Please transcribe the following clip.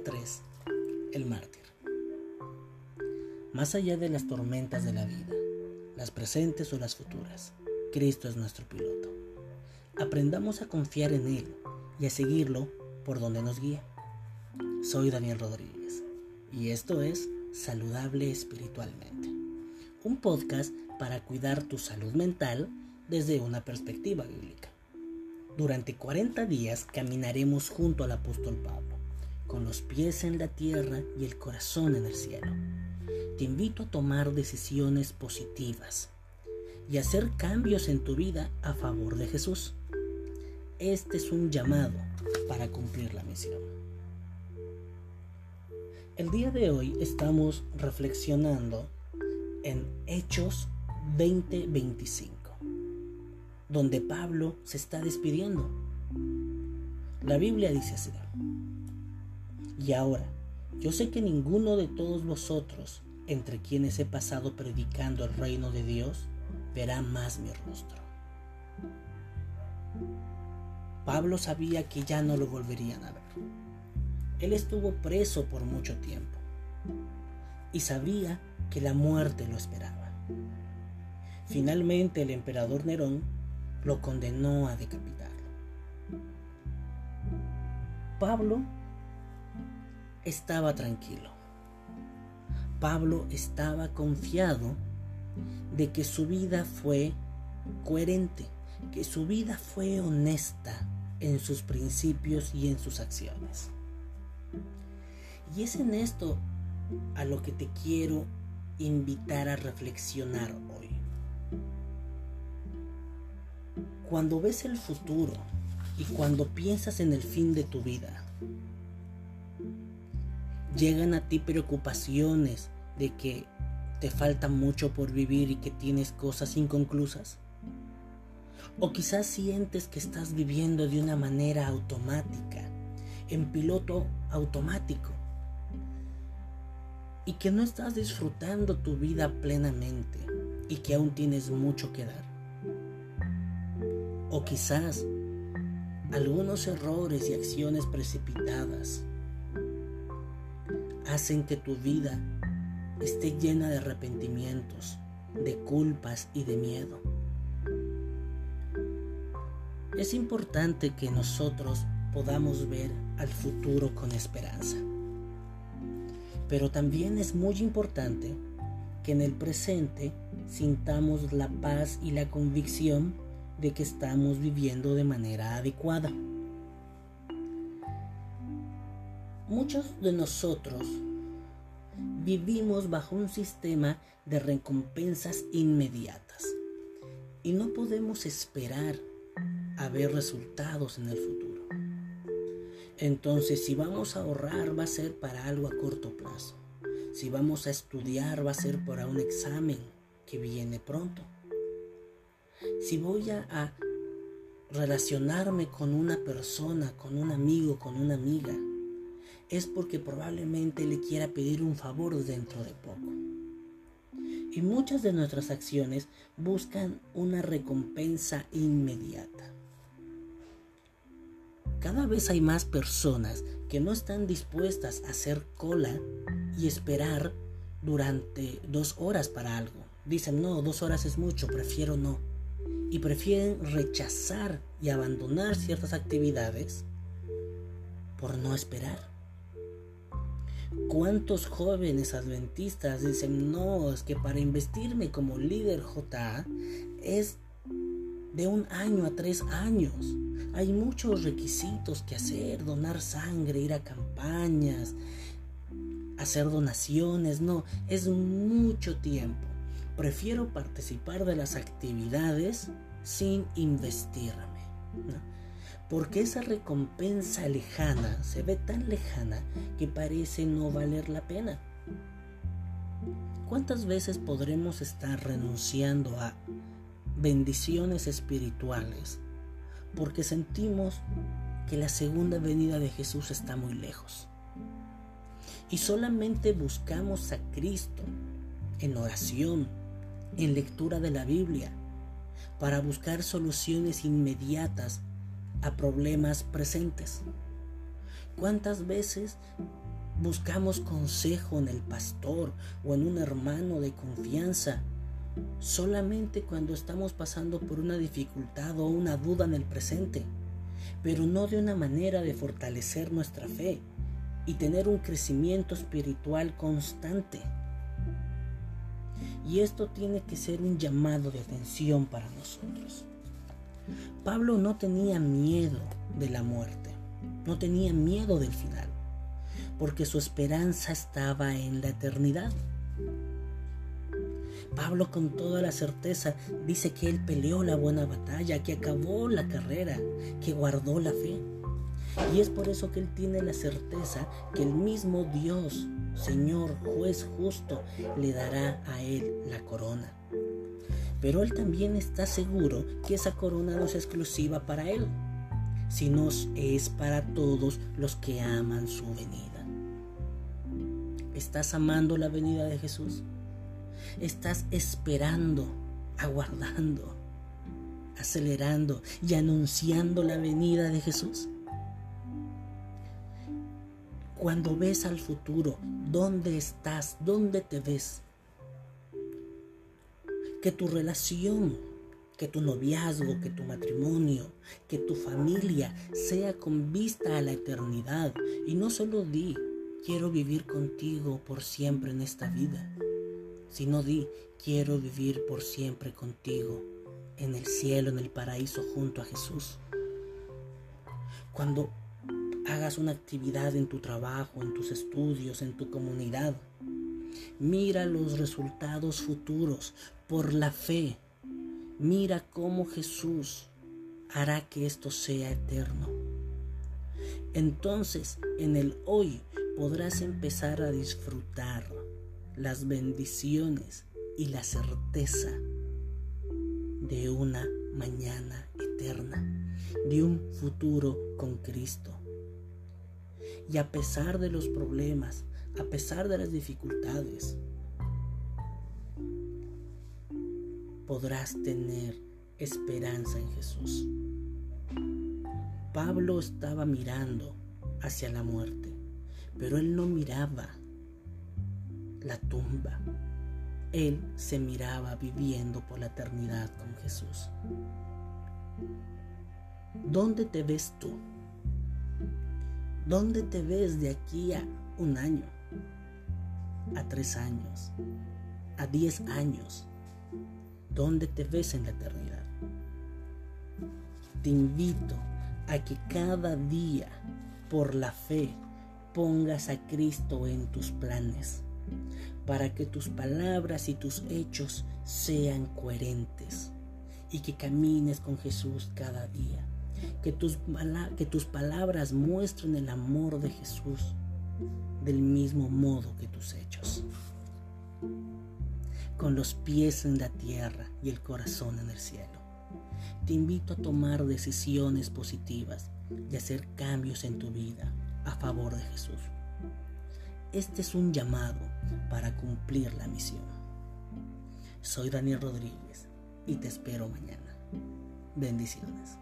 Día 3. El mártir. Más allá de las tormentas de la vida, las presentes o las futuras, Cristo es nuestro piloto. Aprendamos a confiar en Él y a seguirlo por donde nos guía. Soy Daniel Rodríguez y esto es Saludable Espiritualmente, un podcast para cuidar tu salud mental desde una perspectiva bíblica. Durante 40 días caminaremos junto al apóstol Pablo, con los pies en la tierra y el corazón en el cielo. Te invito a tomar decisiones positivas y hacer cambios en tu vida a favor de Jesús. Este es un llamado para cumplir la misión. El día de hoy estamos reflexionando en Hechos 2025 donde Pablo se está despidiendo. La Biblia dice así. Y ahora, yo sé que ninguno de todos vosotros, entre quienes he pasado predicando el reino de Dios, verá más mi rostro. Pablo sabía que ya no lo volverían a ver. Él estuvo preso por mucho tiempo y sabía que la muerte lo esperaba. Finalmente el emperador Nerón lo condenó a decapitarlo. Pablo estaba tranquilo. Pablo estaba confiado de que su vida fue coherente, que su vida fue honesta en sus principios y en sus acciones. Y es en esto a lo que te quiero invitar a reflexionar hoy. Cuando ves el futuro y cuando piensas en el fin de tu vida, llegan a ti preocupaciones de que te falta mucho por vivir y que tienes cosas inconclusas. O quizás sientes que estás viviendo de una manera automática, en piloto automático, y que no estás disfrutando tu vida plenamente y que aún tienes mucho que dar. O quizás algunos errores y acciones precipitadas hacen que tu vida esté llena de arrepentimientos, de culpas y de miedo. Es importante que nosotros podamos ver al futuro con esperanza. Pero también es muy importante que en el presente sintamos la paz y la convicción de que estamos viviendo de manera adecuada. Muchos de nosotros vivimos bajo un sistema de recompensas inmediatas y no podemos esperar a ver resultados en el futuro. Entonces, si vamos a ahorrar va a ser para algo a corto plazo. Si vamos a estudiar va a ser para un examen que viene pronto si voy a, relacionarme con una persona, con un amigo, con una amiga, es porque probablemente le quiera pedir un favor dentro de poco. Y muchas de nuestras acciones buscan una recompensa inmediata. Cada vez hay más personas que no están dispuestas a hacer cola y esperar durante dos horas para algo. Dicen, no, dos horas es mucho, prefiero no y prefieren rechazar y abandonar ciertas actividades por no esperar. ¿Cuántos jóvenes adventistas dicen, no, es que para investirme como líder JA es de un año a tres años? Hay muchos requisitos que hacer, donar sangre, ir a campañas, hacer donaciones, no, es mucho tiempo. Prefiero participar de las actividades sin investirme. Porque esa recompensa lejana se ve tan lejana que parece no valer la pena. ¿Cuántas veces podremos estar renunciando a bendiciones espirituales porque sentimos que la segunda venida de Jesús está muy lejos? Y solamente buscamos a Cristo en oración, en lectura de la Biblia, para buscar soluciones inmediatas a problemas presentes. ¿Cuántas veces Buscamos consejo en el pastor o en un hermano de confianza solamente cuando estamos pasando por una dificultad o una duda en el presente, pero no de una manera de fortalecer nuestra fe y tener un crecimiento espiritual constante. Y esto tiene que ser un llamado de atención para nosotros. Pablo no tenía miedo de la muerte, no tenía miedo del final, porque su esperanza estaba en la eternidad. Pablo con toda la certeza dice que él peleó la buena batalla, que acabó la carrera, que guardó la fe. Y es por eso que él tiene la certeza que el mismo Dios, Señor, juez justo, le dará a él la corona. Pero él también está seguro que esa corona no es exclusiva para él, sino es para todos los que aman su venida. ¿Estás amando la venida de Jesús? ¿Estás esperando, aguardando, acelerando y anunciando la venida de Jesús? Cuando ves al futuro, ¿dónde estás? ¿Dónde te ves? Que tu relación, que tu noviazgo, que tu matrimonio, que tu familia sea con vista a la eternidad. Y no solo di, quiero vivir contigo por siempre en esta vida, sino di, quiero vivir por siempre contigo en el cielo, en el paraíso junto a Jesús. Cuando hagas una actividad en tu trabajo, en tus estudios, en tu comunidad. Mira los resultados futuros por la fe. Mira cómo Jesús hará que esto sea eterno. Entonces, en el hoy podrás empezar a disfrutar las bendiciones y la certeza de una mañana eterna, de un futuro con Cristo. Y a pesar de los problemas, a pesar de las dificultades, podrás tener esperanza en Jesús. Pablo estaba mirando hacia la muerte, pero él no miraba la tumba. Él se miraba viviendo por la eternidad con Jesús. ¿Dónde te ves tú? ¿Dónde te ves de aquí a un año? ¿A tres años? ¿A diez años? ¿Dónde te ves en la eternidad? Te invito a que cada día, por la fe, pongas a Cristo en tus planes, para que tus palabras y tus hechos sean coherentes y que camines con Jesús cada día que tus, que tus palabras muestren el amor de Jesús del mismo modo que tus hechos. Con los pies en la tierra y el corazón en el cielo. Te invito a tomar decisiones positivas y hacer cambios en tu vida a favor de Jesús. Este es un llamado para cumplir la misión. Soy Daniel Rodríguez y te espero mañana. Bendiciones.